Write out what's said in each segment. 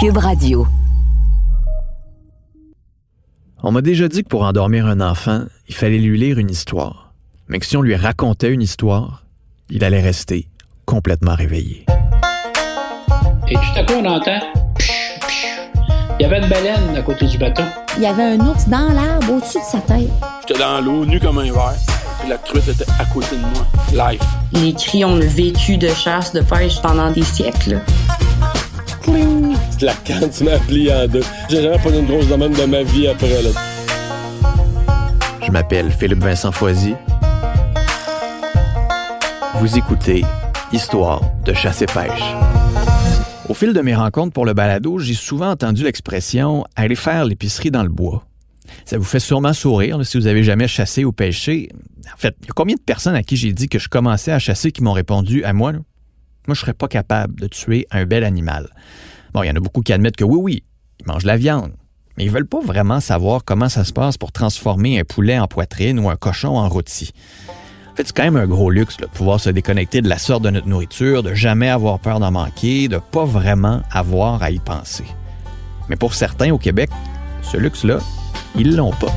Cube Radio. On m'a déjà dit que pour endormir un enfant, il fallait lui lire une histoire. Mais que si on lui racontait une histoire, il allait rester complètement réveillé. Et tout à coup, on entend. Il y avait une baleine à côté du bateau. Il y avait un ours dans l'arbre au-dessus de sa tête. J'étais dans l'eau, nu comme un verre. Puis la truite était à côté de moi. Life. Les cris ont vécu de chasse, de pêche pendant des siècles. C'est la canne, tu m'as plié en deux. J'ai jamais pas une grosse domaine de ma vie après, là. Je m'appelle Philippe Vincent Foisy. Vous écoutez Histoire de chasse et pêche. Au fil de mes rencontres pour le balado, j'ai souvent entendu l'expression aller faire l'épicerie dans le bois. Ça vous fait sûrement sourire là, si vous avez jamais chassé ou pêché. En fait, il y a combien de personnes à qui j'ai dit que je commençais à chasser qui m'ont répondu à moi? là? Moi, je serais pas capable de tuer un bel animal. Bon, il y en a beaucoup qui admettent que oui, oui, ils mangent la viande. Mais ils veulent pas vraiment savoir comment ça se passe pour transformer un poulet en poitrine ou un cochon en rôti. En fait, c'est quand même un gros luxe, de pouvoir se déconnecter de la sorte de notre nourriture, de jamais avoir peur d'en manquer, de pas vraiment avoir à y penser. Mais pour certains au Québec, ce luxe-là, ils l'ont pas.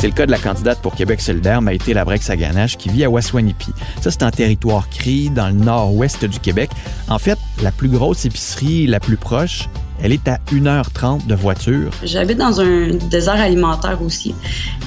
C'est le cas de la candidate pour Québec solidaire, Maïté Labrec-Saganache, qui vit à Waswanipi. Ça, c'est un territoire cri dans le nord-ouest du Québec. En fait, la plus grosse épicerie la plus proche, elle est à 1h30 de voiture. J'habite dans un désert alimentaire aussi.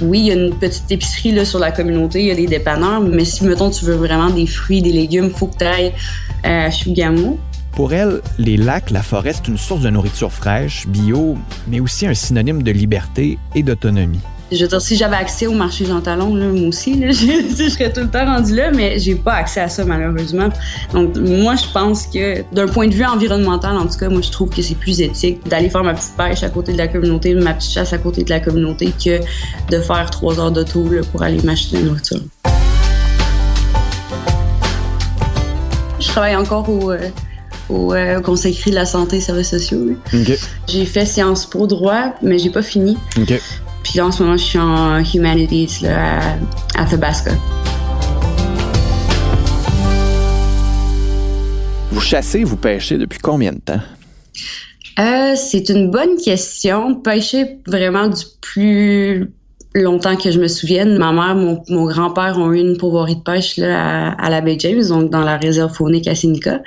Oui, il y a une petite épicerie là, sur la communauté, il y a des dépanneurs, mais si, mettons, tu veux vraiment des fruits, des légumes, faut que tu ailles à Chugamo. Pour elle, les lacs, la forêt, c'est une source de nourriture fraîche, bio, mais aussi un synonyme de liberté et d'autonomie. Je veux dire, si j'avais accès au marché Jean Talon, là, moi aussi, là, je, je serais tout le temps rendu là, mais j'ai pas accès à ça, malheureusement. Donc, moi, je pense que, d'un point de vue environnemental, en tout cas, moi, je trouve que c'est plus éthique d'aller faire ma petite pêche à côté de la communauté, ma petite chasse à côté de la communauté, que de faire trois heures d'auto pour aller m'acheter la nourriture. Je travaille encore au, euh, au euh, Conseil de la santé et services sociaux. J'ai fait Sciences Po droit, mais j'ai pas fini. Puis là, en ce moment, je suis en Humanities là, à, à Thabasca. Vous chassez, vous pêchez depuis combien de temps? Euh, c'est une bonne question. Pêcher vraiment du plus longtemps que je me souvienne. Ma mère, mon, mon grand-père ont eu une pourvoirie de pêche là, à, à la baie James, donc dans la réserve faunique à Seneca.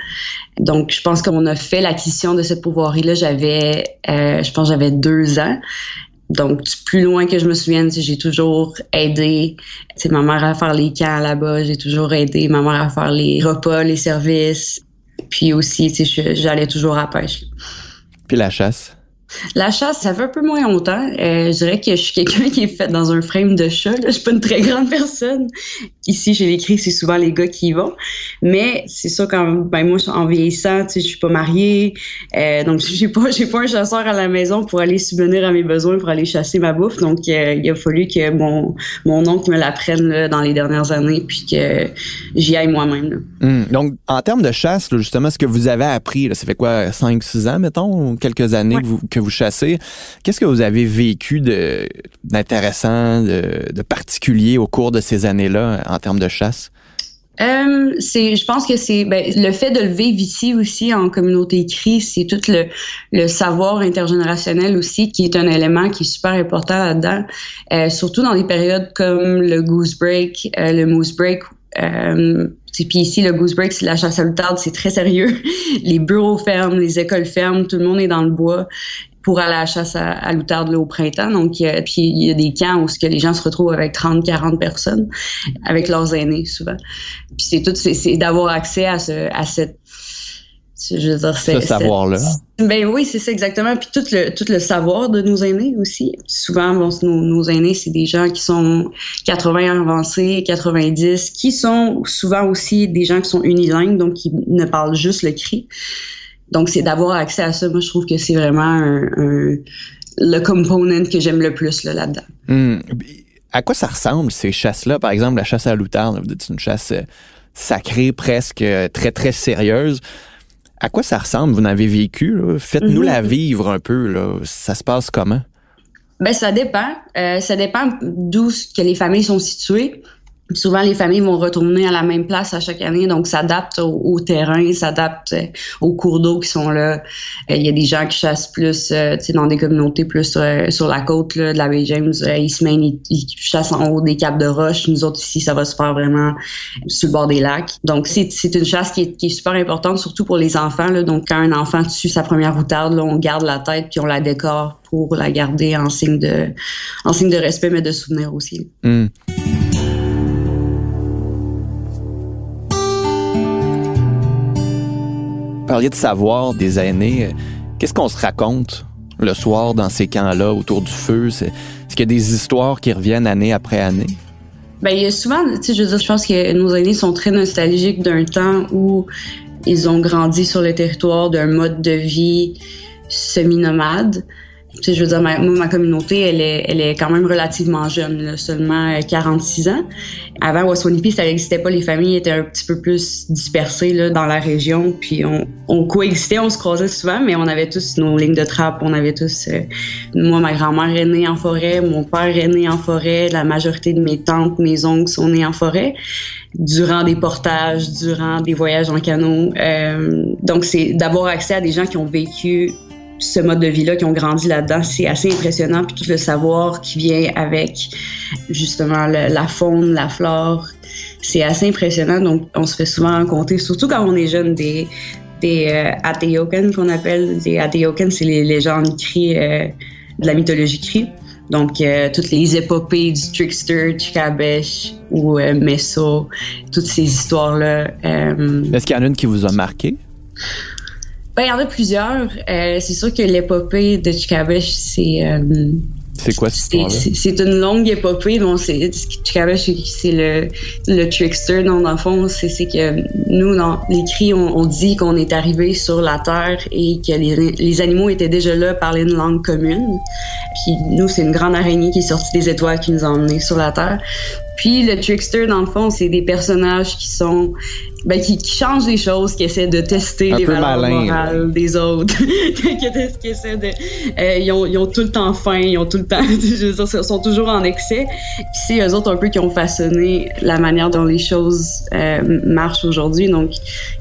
Donc, je pense qu'on a fait l'acquisition de cette pourvoirie-là. J'avais, euh, je pense, j'avais deux ans. Donc, plus loin que je me souvienne, j'ai toujours aidé ma mère à faire les camps là-bas. J'ai toujours aidé ma mère à faire les repas, les services. Puis aussi, j'allais toujours à pêche. Puis la chasse? La chasse, ça fait un peu moins longtemps. Euh, je dirais que je suis quelqu'un qui est fait dans un frame de chat. Là. Je suis pas une très grande personne. Ici, les cris, c'est souvent les gars qui y vont. Mais c'est ça quand ben moi, en vieillissant, tu sais, je suis pas mariée. Euh, donc, j'ai pas, j'ai pas un chasseur à la maison pour aller subvenir à mes besoins, pour aller chasser ma bouffe. Donc, euh, il a fallu que mon, mon oncle me l'apprenne là, dans les dernières années, puis que j'y aille moi-même. là. Hmm. Donc, en termes de chasse, là, justement, ce que vous avez appris, ça fait quoi, 5-6 ans, mettons, ou quelques années Ouais. que, vous, que vous chassez. Qu'est-ce que vous avez vécu d'intéressant, de, de particulier au cours de ces années-là en termes de chasse? Euh, c'est, je pense que c'est ben, le fait de le vivre ici aussi en communauté écrite, c'est tout le, savoir intergénérationnel aussi qui est un élément qui est super important là-dedans, Euh, surtout dans des périodes comme le goose break, euh, le moose break. Puis ici, le goose break, c'est la chasse à l'outarde, c'est très sérieux. Les bureaux ferment, les écoles ferment, tout le monde est dans le bois pour aller à la chasse à, à l'outarde au printemps. Donc, il y a- puis il y a des camps où ce que les gens se retrouvent avec 30, 40 personnes, avec leurs aînés souvent. Puis c'est tout, c'est, d'avoir accès à ce, à cette, je veux dire, Ce savoir-là. Ben oui, c'est ça exactement. Puis tout le, tout le savoir de nos aînés aussi. Souvent, bon, nos, nos aînés, c'est des gens qui sont 80 avancés, 90, qui sont souvent aussi des gens qui sont unilingues, donc qui ne parlent juste le cri. Donc, c'est d'avoir accès à ça. Moi, je trouve que c'est vraiment un, un- le component que j'aime le plus là, là-dedans. Hmm. À quoi ça ressemble, ces chasses-là? Par exemple, la chasse à l'outarde, c'est une chasse euh, sacrée, presque euh, très, très sérieuse. À quoi ça ressemble? Vous en avez vécu? Faites-nous Mhm. la vivre un peu. Là. Ça se passe comment? Ben, ça dépend. Euh, ça dépend d'où que les familles sont situées. Souvent les familles vont retourner à la même place à chaque année, donc s'adaptent au, au, terrain, s'adaptent euh, aux cours d'eau qui sont là. Euh, il y a des gens qui chassent plus, euh, dans des communautés plus sur la côte là, de la baie James. ils se mènent, ils, chassent en haut des caps de roche. Nous autres ici, ça va se faire vraiment sur le bord des lacs. Donc c'est une chasse qui est, super importante, surtout pour les enfants. Donc quand un enfant tue sa première routarde, là, on garde la tête puis on la décore pour la garder en signe de, respect, mais de souvenir aussi. Mm. De savoir des aînés. Qu'est-ce qu'on se raconte le soir dans ces camps-là autour du feu? Est-ce qu'il y a des histoires qui reviennent année après année? Ben, il y a souvent, tu sais, je veux dire, je pense que nos aînés sont très nostalgiques d'un temps où ils ont grandi sur le territoire d'un mode de vie semi-nomade je veux dire, ma, ma communauté, elle est, elle est quand même relativement jeune, seulement 46 euh, ans. Avant Waswanipi, ça n'existait pas. Les familles étaient un petit peu plus dispersées là, dans la région. Puis on, on, coexistait, on se croisait souvent, mais on avait tous nos lignes de trappe. On avait tous... Euh, moi, ma grand-mère est née en forêt, mon père est né en forêt, la majorité de mes tantes, mes oncles sont nés en forêt durant des portages, durant des voyages en canot. Euh, donc, c'est d'avoir accès à des gens qui ont vécu ce mode de vie-là, qui ont grandi là-dedans, c'est assez impressionnant. Puis tout le savoir qui vient avec justement la faune, la flore, c'est assez impressionnant. Donc, on se fait souvent rencontrer, surtout quand on est jeune, des, des euh, qu'on appelle. Des Ateoken, c'est les légendes cri euh, de la mythologie cri. Donc, euh, toutes les épopées du trickster, Chikabesh ou euh, Meso, toutes ces histoires-là. Est-ce qu'il y en a une qui vous a marqué? Ben, il y en a plusieurs. Euh, c'est sûr que l'épopée de Chikabesh, c'est. Euh, c'est quoi cette C'est une longue épopée. Bon, c'est Chikabesh, c'est le, le trickster. Non, dans le fond, c'est que nous, dans l'écrit, on, on dit qu'on est arrivé sur la Terre et que les, les animaux étaient déjà là, parlaient une langue commune. Puis nous, c'est une grande araignée qui est sortie des étoiles qui nous a emmenés sur la Terre. Puis le trickster, dans le fond, c'est des personnages qui sont ben, qui, qui changent les choses, qui essaient de tester les valeurs morales des autres, qui, essaient de, euh, ils, ont, ils, ont, tout le temps faim, ils ont tout le temps, je veux dire, ils sont toujours en excès. Puis c'est eux autres un peu qui ont façonné la manière dont les choses euh, marchent aujourd'hui. Donc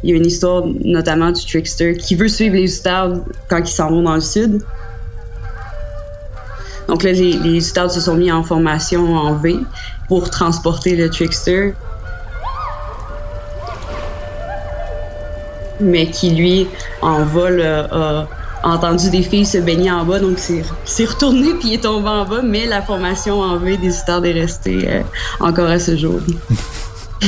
il y a une histoire notamment du trickster qui veut suivre les stars quand ils s'en vont dans le sud. Donc là, les, les se sont mis en formation en V pour transporter le Trickster. Mais qui, lui, en vol, a entendu des filles se baigner en bas, donc c'est retourné puis il est tombé en bas, mais la formation en V des stars est restée euh, encore à ce jour.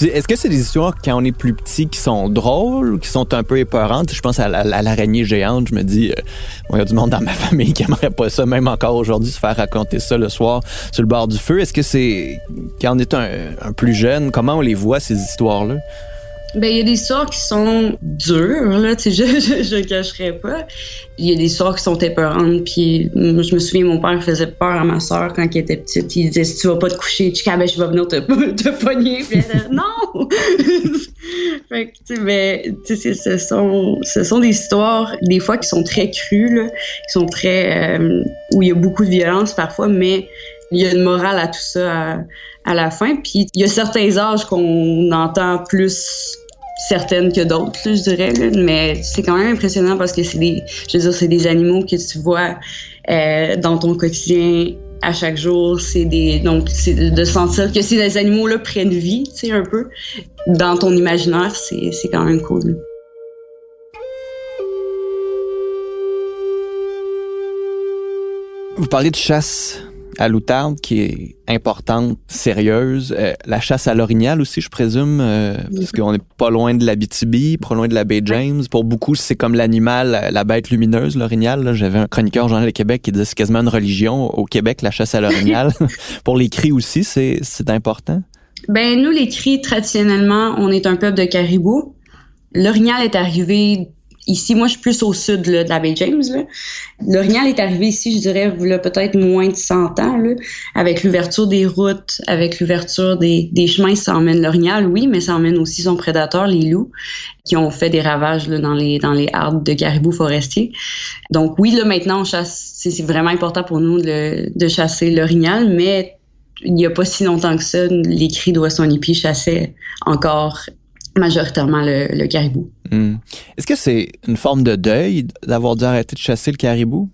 Est-ce que c'est des histoires quand on est plus petit qui sont drôles qui sont un peu épeurantes? Je pense à, l'araignée géante. Je me dis, euh, il y a du monde dans ma famille qui aimerait pas ça, même encore aujourd'hui, se faire raconter ça le soir sur le bord du feu. Est-ce que c'est quand on est un plus jeune, comment on les voit ces histoires-là? Ben, il y a des histoires qui sont dures, là, tu sais, je, je, je cacherai pas. Il y a des histoires qui sont épeurantes, puis je me souviens, mon père faisait peur à ma soeur quand elle était petite. Il disait, si tu vas pas te coucher, tu ben, je vais venir te, te pogner. Non! fait tu sais, ben, tu sais, ce sont, ce sont des histoires, des fois, qui sont très crues, là, qui sont très, euh, où il y a beaucoup de violence parfois, mais il y a une morale à tout ça à, à la fin. Puis il y a certains âges qu'on entend plus certaines que d'autres, je dirais. Mais c'est quand même impressionnant parce que c'est des, je veux dire, c'est des animaux que tu vois euh, dans ton quotidien à chaque jour. C'est des, donc c'est de sentir que ces animaux-là prennent vie, tu sais, un peu dans ton imaginaire, c'est, c'est quand même cool. Vous parlez de chasse à l'outarde qui est importante, sérieuse. Euh, la chasse à l'orignal aussi, je présume, euh, parce qu'on n'est pas loin de la BTB, pas loin de la baie James. Pour beaucoup, c'est comme l'animal, la bête lumineuse, l'orignal. J'avais un chroniqueur Journal de Québec qui disait c'est quasiment une religion au Québec, la chasse à l'orignal. Pour les cris aussi, c'est important? Ben nous, les cris, traditionnellement, on est un peuple de caribou. L'orignal est arrivé Ici, moi, je suis plus au sud de la baie James. L'orignal est arrivé ici, je dirais, peut-être moins de 100 ans, avec l'ouverture des routes, avec l'ouverture des, chemins, ça emmène l'orignal, oui, mais ça emmène aussi son prédateur, les loups, qui ont fait des ravages dans les dans les hardes de caribous forestiers. Donc oui, là maintenant, on chasse. C'est vraiment important pour nous de, de chasser l'orignal, mais il n'y a pas si longtemps que ça, les cris de Waswanipi chassaient encore majoritairement le, caribou. Hmm. Est-ce que c'est une forme de deuil d'avoir dû arrêter de chasser le caribou?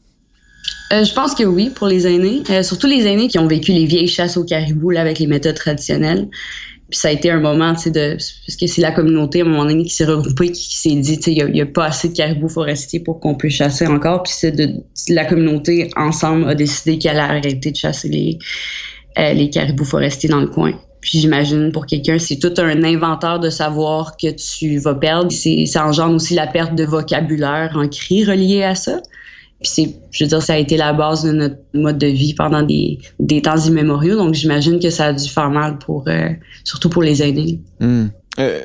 Euh, je pense que oui, pour les aînés. Euh, surtout les aînés qui ont vécu les vieilles chasses au caribou avec les méthodes traditionnelles. Puis ça a été un moment, tu sais, de, parce que c'est la communauté à un moment donné qui s'est regroupée, qui, s'est dit, tu sais, il n'y a, pas assez de caribous forestiers pour qu'on puisse chasser encore. Puis c'est de, la communauté ensemble a décidé qu'elle allait arrêter de chasser les, euh, les caribous forestiers dans le coin. Puis j'imagine pour quelqu'un, c'est tout un inventaire de savoir que tu vas perdre. C'est, ça engendre aussi la perte de vocabulaire en cri relié à ça. Puis c'est, je veux dire, ça a été la base de notre mode de vie pendant des, des temps immémoriaux. Donc j'imagine que ça a dû faire mal pour, euh, surtout pour les aînés. Hmm. Euh,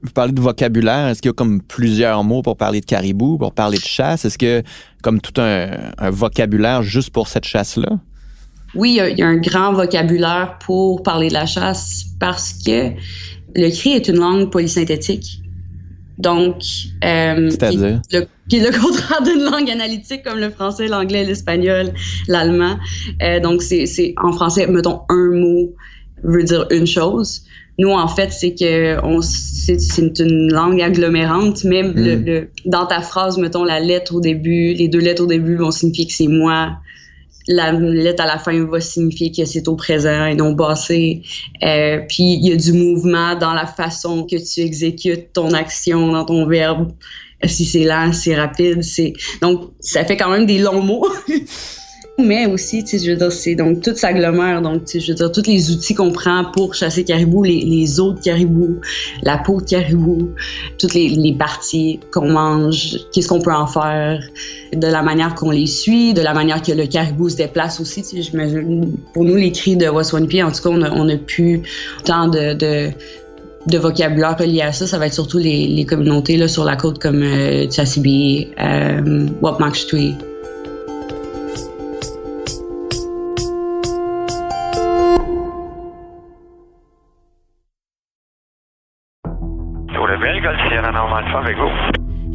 vous parlez de vocabulaire. Est-ce qu'il y a comme plusieurs mots pour parler de caribou, pour parler de chasse? Est-ce que comme tout un, un vocabulaire juste pour cette chasse-là? Oui, il y, a, un grand vocabulaire pour parler de la chasse parce que le cri est une langue polysynthétique. Donc, euh, c'est-à-dire? qui est le contraire d'une langue analytique comme le français, l'anglais, l'espagnol, l'allemand. Euh, donc, c'est en français, mettons un mot veut dire une chose. Nous, en fait, c'est que on c'est une langue agglomérante. Même le, hmm. le, dans ta phrase, mettons la lettre au début, les deux lettres au début vont signifier que c'est moi la lettre à la fin va signifier que c'est au présent et non passé. Euh, puis il y a du mouvement dans la façon que tu exécutes ton action dans ton verbe. Si c'est lent, c'est rapide, c'est donc ça fait quand même des longs mots. mais aussi, tu sais, je veux dire, c'est donc tout s'agglomère. Donc, tu je veux dire, tous les outils qu'on prend pour chasser caribou, les, les os de caribou, la peau de caribou, toutes les, parties qu'on mange, qu'est-ce qu'on peut en faire, de la manière qu'on les suit, de la manière que le caribou se déplace aussi. Tu sais, pour nous, les cris de Waswanipi, en tout cas, on a, pu tant de, vocabulaire relié à ça, ça va être surtout les, communautés là, sur la côte comme euh, Tsasibi, euh,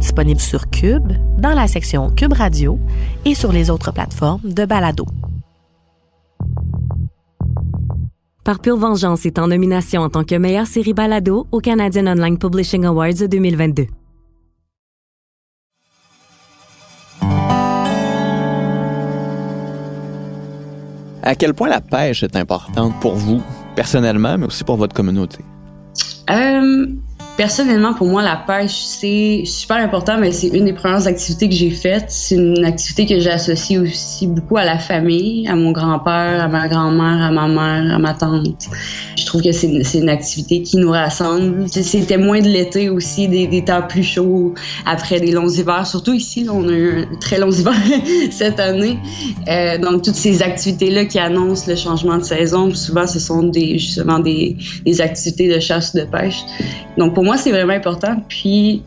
disponible sur Cube, dans la section Cube Radio et sur les autres plateformes de balado. Par pure vengeance est en nomination en tant que meilleure série balado au Canadian Online Publishing Awards 2022. À quel point la pêche est importante pour vous, personnellement, mais aussi pour votre communauté? Euh, Personnellement, pour moi, la pêche, c'est super important, mais c'est une des premières activités que j'ai faites. C'est une activité que j'associe aussi beaucoup à la famille, à mon grand-père, à ma grand-mère, à ma mère, à ma tante. Je trouve que c'est une, activité qui nous rassemble. C'était moins de l'été aussi, des, temps plus chauds après des longs hivers. Surtout ici, on a eu un très long hiver cette année. Euh, donc, toutes ces activités-là qui annoncent le changement de saison, souvent, ce sont des, justement des, des activités de chasse, de pêche. Donc, pour c'est vraiment important. Puis,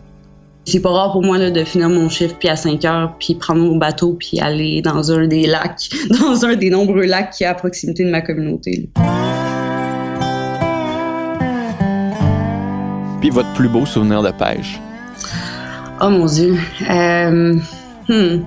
c'est pas rare pour moi là, de finir mon chiffre puis à 5 heures puis prendre mon bateau puis aller dans un des lacs, dans un des nombreux lacs qui est à proximité de ma communauté. Puis votre plus beau souvenir de pêche? Oh mon Dieu. Euh, hmm.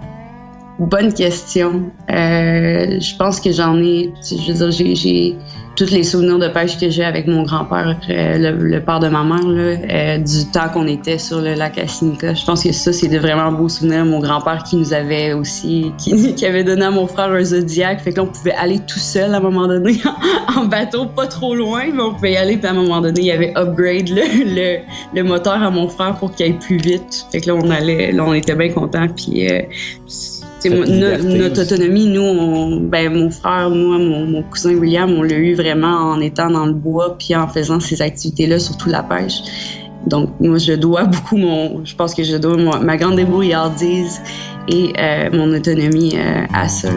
Bonne question. Euh, je pense que j'en ai. Je veux dire, j'ai tous les souvenirs de pêche que j'ai avec mon grand-père, euh, le, père de ma mère, euh, du temps qu'on était sur le lac Asinica. Je pense que ça, c'est de vraiment beaux souvenirs. Mon grand-père qui nous avait aussi, qui, avait donné à mon frère un Zodiac. Fait que là, on pouvait aller tout seul à un moment donné en, bateau, pas trop loin, mais on pouvait y aller. Puis à un moment donné, il y avait upgrade le, moteur à mon frère pour qu'il aille plus vite. Fait que là, on allait, on était bien contents. Puis notre autonomie, nous, ben, mon frère, moi, mon, cousin William, on l'a eu vraiment en étant dans le bois puis en faisant ces activités-là, surtout la pêche. Donc, moi, je dois beaucoup mon. Je pense que je dois ma grande débrouillardise et euh, mon autonomie euh, à ça.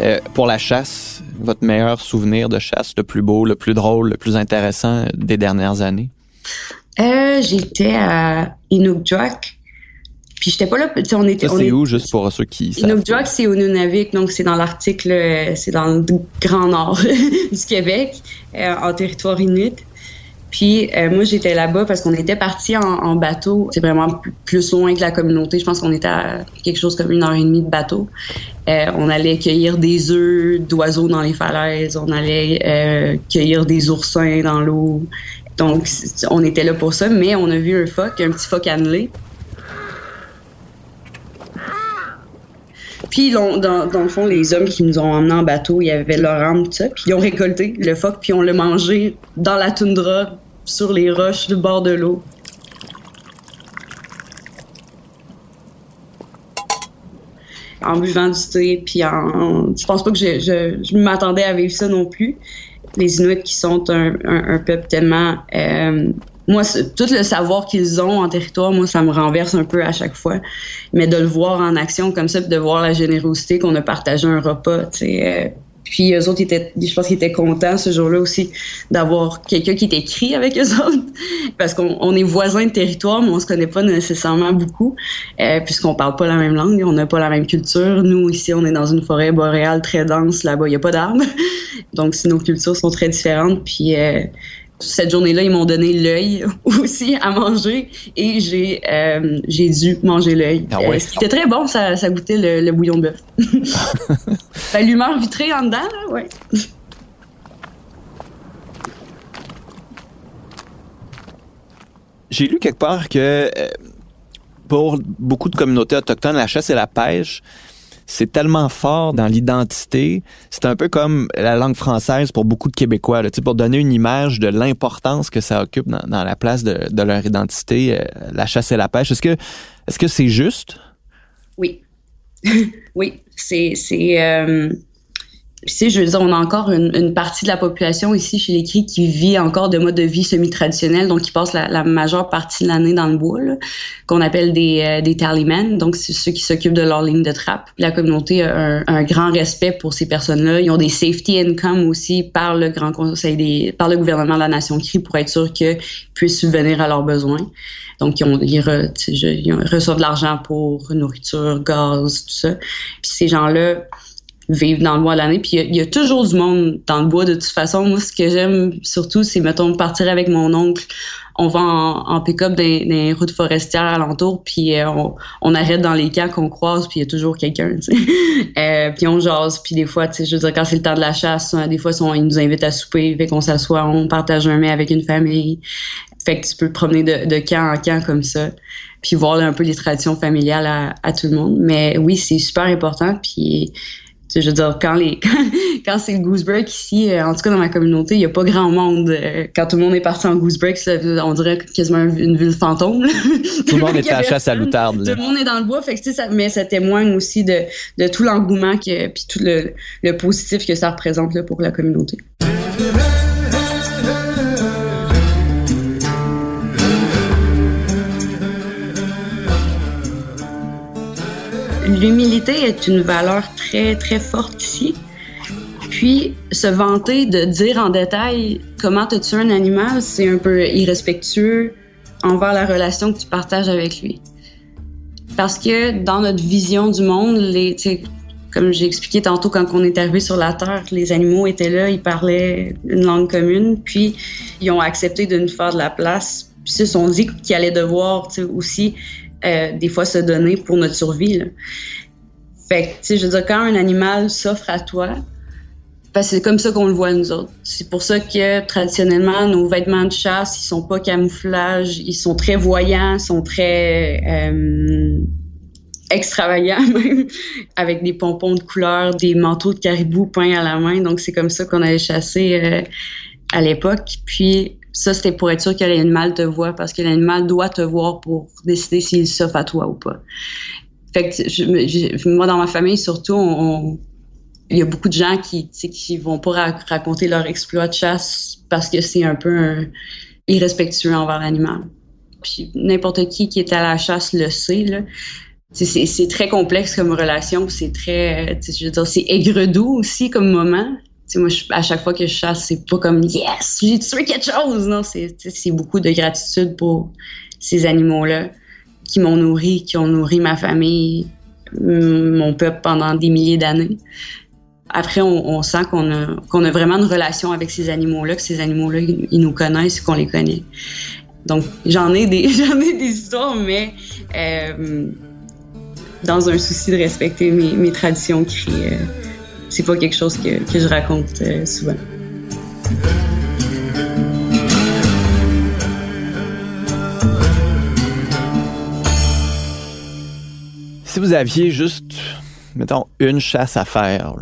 Euh, pour la chasse, votre meilleur souvenir de chasse, le plus beau, le plus drôle, le plus intéressant des dernières années? Euh, j'étais à Inukjuak. Puis j'étais pas là. On était, c'est où, juste pour ceux qui? Inukjuak, c'est au Nunavik, donc c'est dans l'article, c'est dans le grand nord du Québec, euh, en territoire inuit. Puis euh, moi, j'étais là-bas parce qu'on était parti en, bateau. C'est vraiment plus loin que la communauté. Je pense qu'on était à quelque chose comme une heure et demie de bateau. Euh, on allait cueillir des œufs d'oiseaux dans les falaises. On allait euh, cueillir des oursins dans l'eau. Donc, on était là pour ça. Mais on a vu un phoque, un petit phoque annelé. Puis, dans, dans, le fond, les hommes qui nous ont emmenés en bateau, il y avait leur âme, tout ça. Puis, ils ont récolté le phoque, puis on l'a mangé dans la toundra, sur les roches du bord de l'eau. En buvant du thé, puis en. Je pense pas que je, m'attendais à vivre ça non plus. Les Inuits qui sont un, un, peuple tellement. Euh, moi, tout le savoir qu'ils ont en territoire, moi, ça me renverse un peu à chaque fois. Mais de le voir en action comme ça, puis de voir la générosité qu'on a partagé un repas, tu sais, euh, puis eux autres, étaient, je pense qu'ils étaient contents ce jour-là aussi d'avoir quelqu'un qui était écrit avec eux autres, parce qu'on est voisins de territoire, mais on se connaît pas nécessairement beaucoup, euh, puisqu'on parle pas la même langue, on n'a pas la même culture. Nous ici, on est dans une forêt boréale très dense, là-bas il y a pas d'arbres, donc nos cultures sont très différentes. Puis euh, cette journée-là, ils m'ont donné l'œil aussi à manger et j'ai euh, j'ai dû manger l'œil. Ah ouais. C'était très bon, ça, ça goûtait le, le bouillon de bœuf. l'humeur vitrée en dedans, là, ouais. J'ai lu quelque part que euh, pour beaucoup de communautés autochtones, la chasse et la pêche, c'est tellement fort dans l'identité. C'est un peu comme la langue française pour beaucoup de Québécois, là, pour donner une image de l'importance que ça occupe dans, la place de, leur identité, euh, la chasse et la pêche. Est-ce que est-ce que c'est juste? Oui. oui, c'est c'est euh, sais, je veux dire, on a encore une, partie de la population ici chez les Cris qui vit encore de mode de vie semi-traditionnel, donc qui passe la, majeure partie de l'année dans le bois, qu'on appelle des, euh, des tallymen, donc c'est ceux qui s'occupent de leur ligne de trappe. La communauté a un, grand respect pour ces personnes-là. Ils ont des safety income aussi par le Grand Conseil des, par le gouvernement de la Nation Cri pour être sûr qu'ils puissent subvenir à leurs besoins. Donc, ils, ils, reçoivent de l'argent pour nourriture, gaz, tout ça. Puis ces gens-là, vivre dans le bois l'année. Puis il y, a toujours du monde dans le bois de toute façon. Moi, ce que j'aime surtout, c'est, mettons, partir avec mon oncle. On va en, pick-up des, des, routes forestières alentour, puis euh, on, arrête dans les camps qu'on croise, puis il y a toujours quelqu'un, euh, puis on jase, puis des fois, tu sais, je veux dire, quand c'est le temps de la chasse, hein, des fois, ils nous invitent à souper, fait qu'on s'assoit, on partage un mets avec une famille. Fait que tu peux te promener de, de camp en camp comme ça, puis voir un peu les traditions familiales à, à tout le monde. Mais oui, c'est super important, puis je veux dire, quand, les, quand, c'est le goose break ici, euh, en tout cas dans ma communauté, il n'y a pas grand monde. Euh, quand tout le monde est parti en goose break, on dirait quasiment une ville fantôme. Tout le monde est à la chasse à l'outarde. Tout le monde est dans le bois, fait que, ça, mais ça témoigne aussi de, de tout l'engouement puis tout le, le, positif que ça représente là, pour la communauté. L'humilité est une valeur très, très forte ici. Puis, se vanter de dire en détail comment tu tué un animal, c'est un peu irrespectueux envers la relation que tu partages avec lui. Parce que dans notre vision du monde, les, comme j'ai expliqué tantôt quand on est arrivé sur la Terre, les animaux étaient là, ils parlaient une langue commune, puis ils ont accepté de nous faire de la place. Puis ils se sont dit qu'ils allaient devoir aussi euh, des fois se donner pour notre survie. Là. Fait que, tu sais, je veux dire, quand un animal s'offre à toi, ben, c'est comme ça qu'on le voit nous autres. C'est pour ça que traditionnellement, nos vêtements de chasse, ils sont pas camouflage, ils sont très voyants, sont très euh, extravagants même, avec des pompons de couleur, des manteaux de caribou peints à la main. Donc c'est comme ça qu'on allait chasser euh, à l'époque. Puis ça, c'était pour être sûr que l'animal te voit, parce que l'animal doit te voir pour décider s'il s'offre à toi ou pas. Fait que moi, dans ma famille, surtout, il y a beaucoup de gens qui, qui vont pas raconter leur exploit de chasse parce que c'est un peu irrespectueux envers l'animal. Puis n'importe qui qui est à la chasse le sait. C'est très complexe comme relation, c'est très, je veux dire, c'est aigre-doux aussi comme moment. Moi, à chaque fois que je chasse, c'est pas comme yes, j'ai tué quelque chose. Non, c'est beaucoup de gratitude pour ces animaux-là qui m'ont nourri, qui ont nourri ma famille, mon peuple pendant des milliers d'années. Après, on, sent qu'on a, a vraiment une relation avec ces animaux-là, que ces animaux-là, ils nous connaissent, qu'on les connaît. Donc, j'en ai des, ai des histoires, mais euh, dans un souci de respecter mes, mes traditions euh, c'est pas quelque chose que, que je raconte euh, souvent. Si vous aviez juste, mettons, une chasse à faire,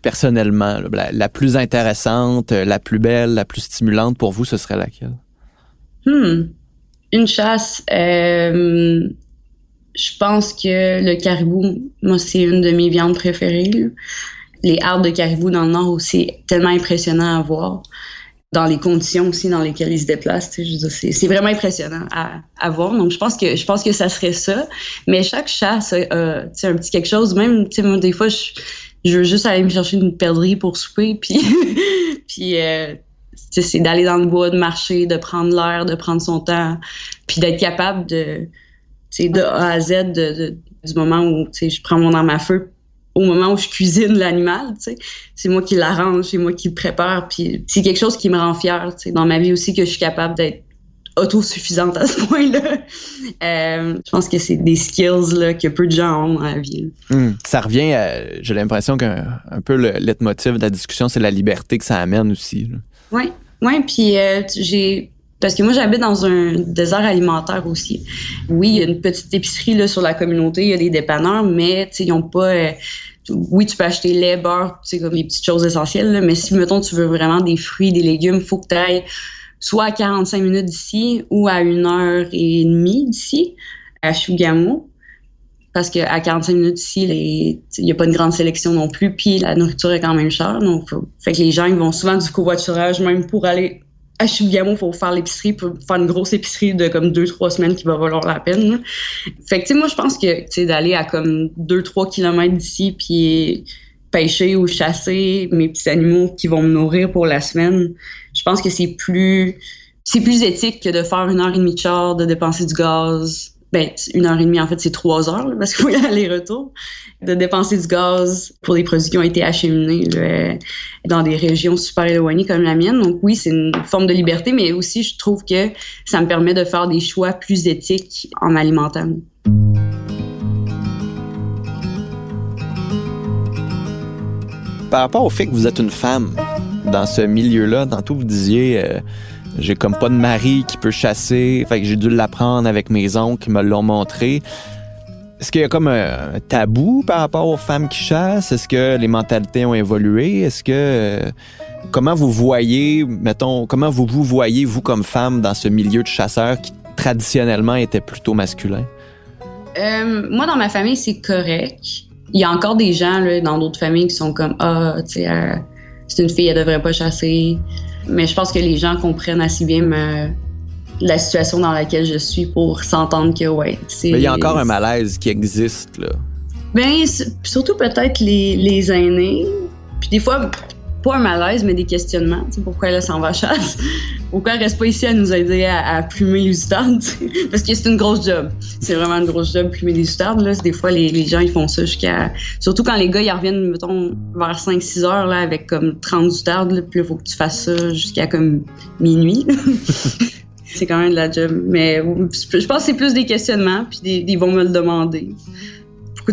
personnellement, la, plus intéressante, la plus belle, la plus stimulante pour vous, ce serait laquelle? Hmm. Une chasse, euh, je pense que le caribou, moi, c'est une de mes viandes préférées. Les arbres de caribou dans le nord aussi, tellement impressionnant à voir dans les conditions aussi dans lesquelles ils se déplacent. C'est vraiment impressionnant à, voir. Donc, je pense que je pense que ça serait ça. Mais chaque chasse a un petit quelque chose. Même, moi, des fois, je, je, veux juste aller me chercher une perdrix pour souper. Puis, puis euh, c'est d'aller dans le bois, de marcher, de prendre l'air, de prendre son temps, puis d'être capable de, de A à Z de, du moment où je prends mon arme à feu au moment où je cuisine l'animal, tu sais. C'est moi qui l'arrange, c'est moi qui le prépare, puis c'est quelque chose qui me rend fière, tu sais, dans ma vie aussi, que je suis capable d'être autosuffisante à ce point-là. Euh, je pense que c'est des skills là, que peu de gens ont dans la vie. Hmm. Ça revient, j'ai l'impression qu'un un peu le leitmotiv de la discussion, c'est la liberté que ça amène aussi. Oui, oui, puis euh, j'ai parce que moi, j'habite dans un désert alimentaire aussi. Oui, il y a une petite épicerie là, sur la communauté, il y a des dépanneurs, mais ils n'ont pas. Euh, oui, tu peux acheter lait, beurre, comme les petites choses essentielles, là, mais si, mettons, tu veux vraiment des fruits, des légumes, il faut que tu ailles soit à 45 minutes d'ici ou à une heure et demie d'ici, à Chougamau. Parce qu'à 45 minutes d'ici, il n'y a pas une grande sélection non plus, puis la nourriture est quand même chère. Donc, fait que les gens ils vont souvent du covoiturage même pour aller à Chibougamau pour faire l'épicerie, pour faire une grosse épicerie de comme deux, trois semaines qui va valoir la peine. Fait que, tu sais, moi, je pense que, tu sais, d'aller à comme deux, trois kilomètres d'ici, puis pêcher ou chasser mes petits animaux qui vont me nourrir pour la semaine, je pense que c'est plus, c'est plus éthique que de faire une heure et demie de char, de dépenser du gaz, ben, une heure et demie, en fait, c'est trois heures, parce qu'il y aller-retour, de dépenser du gaz pour des produits qui ont été acheminés dans des régions super éloignées comme la mienne. Donc oui, c'est une forme de liberté, mais aussi, je trouve que ça me permet de faire des choix plus éthiques en m'alimentant. Par rapport au fait que vous êtes une femme dans ce milieu-là, tantôt vous disiez... Euh, j'ai comme pas de mari qui peut chasser, fait que j'ai dû l'apprendre avec mes oncles qui me l'ont montré. Est-ce qu'il y a comme un tabou par rapport aux femmes qui chassent? Est-ce que les mentalités ont évolué? Est-ce que euh, comment vous voyez, mettons, comment vous vous voyez vous comme femme dans ce milieu de chasseurs qui traditionnellement était plutôt masculin? Euh, moi, dans ma famille, c'est correct. Il y a encore des gens là, dans d'autres familles qui sont comme ah, tu sais, euh, c'est une fille, elle devrait pas chasser. Mais je pense que les gens comprennent assez bien la situation dans laquelle je suis pour s'entendre que, ouais, c'est. Mais il y a encore un malaise qui existe, là. Ben, surtout peut-être les, les aînés. Puis des fois, pas un malaise, mais des questionnements. pourquoi elle s'en va chasse? Pourquoi elle reste pas ici à nous aider à, plumer les outardes? Parce que c'est une grosse job. C'est vraiment une grosse job, plumer les outardes. Là. Des fois, les, gens, ils font ça jusqu'à... Surtout quand les gars, ils reviennent, mettons, vers 5-6 heures, là, avec comme 30 outardes. Là, puis il faut que tu fasses ça jusqu'à comme minuit. c'est quand même de la job. Mais je pense que c'est plus des questionnements, puis ils vont me le demander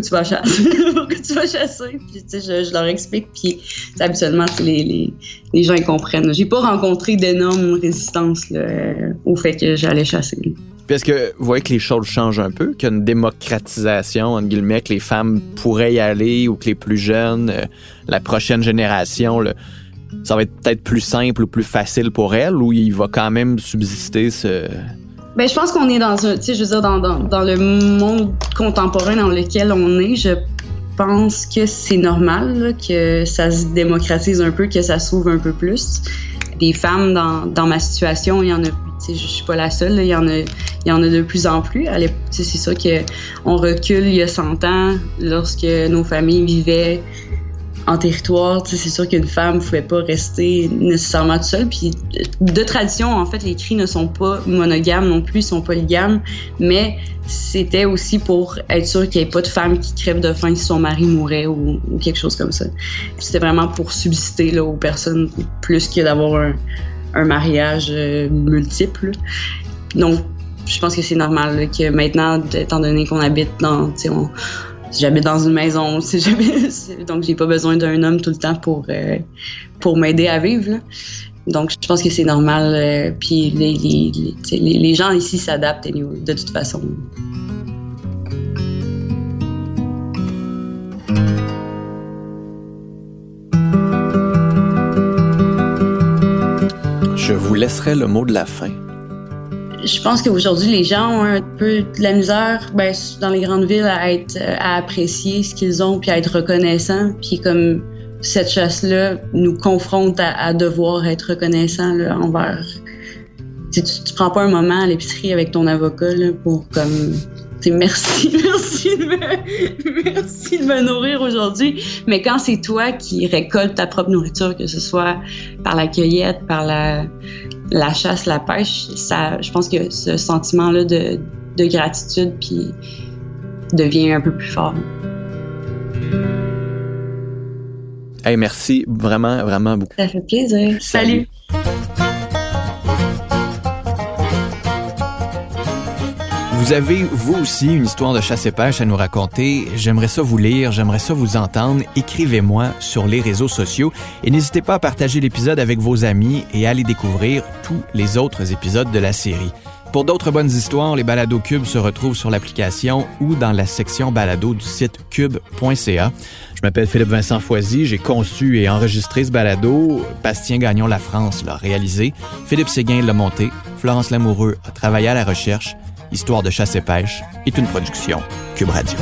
pourquoi tu vas chasser? pourquoi tu vas chasser? Puis, tu sais, je, leur explique, puis habituellement, les, les, les, gens comprennent. J'ai pas rencontré d'énormes résistances au fait que j'allais chasser. Est-ce que vous voyez que les choses changent un peu, qu'il y a une démocratisation, entre guillemets, que les femmes pourraient y aller ou que les plus jeunes, euh, la prochaine génération, ça va être peut-être plus simple ou plus facile pour elles ou il va quand même subsister ce, ben, je pense qu'on est dans un, je veux dire, dans, dans, dans, le monde contemporain dans lequel on est, je pense que c'est normal que ça se démocratise un peu, que ça s'ouvre un peu plus. Des femmes dans, dans ma situation, il y en a je suis pas la seule. Il y en a, y en a de plus en plus. C'est sûr que on recule il y a 100 ans, lorsque nos familles vivaient en territoire, c'est sûr qu'une femme ne pouvait pas rester nécessairement toute seule. Puis de tradition, en fait, les cris ne sont pas monogames non plus, ils sont polygames, mais c'était aussi pour être sûr qu'il n'y ait pas de femme qui crève de faim si son mari mourait ou, quelque chose comme ça. C'était vraiment pour subsister aux personnes plus que d'avoir un, mariage euh, multiple. Donc, je pense que c'est normal que maintenant, étant donné qu'on habite dans, j'habite dans une maison, si donc j'ai pas besoin d'un homme tout le temps pour euh, pour m'aider à vivre. Donc je pense que c'est normal. Euh, puis les, les, les, gens ici s'adaptent de toute façon. Je vous laisserai le mot de la fin je pense qu'aujourd'hui, les gens ont un peu de la misère ben, dans les grandes villes à, être, à apprécier ce qu'ils ont puis à être reconnaissants. Puis comme cette chasse-là nous confronte à, devoir être reconnaissant là, envers. Tu, tu, prends pas un moment à l'épicerie avec ton avocat pour comme merci, merci de, me, merci de me nourrir aujourd'hui. Mais quand c'est toi qui récoltes ta propre nourriture, que ce soit par la cueillette, par la, la chasse, la pêche, ça, je pense que ce sentiment-là de, de gratitude puis devient un peu plus fort. Hey, merci vraiment, vraiment beaucoup. Ça fait plaisir. Salut. Vous avez, vous aussi, une histoire de chasse et pêche à nous raconter. J'aimerais ça vous lire, j'aimerais ça vous entendre. Écrivez-moi sur les réseaux sociaux et n'hésitez pas à partager l'épisode avec vos amis et à aller découvrir tous les autres épisodes de la série. Pour d'autres bonnes histoires, les balados Cube se retrouvent sur l'application ou dans la section balado du site cube.ca. Je m'appelle Philippe Vincent Foisy, j'ai conçu et enregistré ce balado. Bastien Gagnon La France l'a réalisé. Philippe Séguin l'a monté. Florence Lamoureux a travaillé à la recherche. Histoire de chasse et pêche est une production Cube Radio.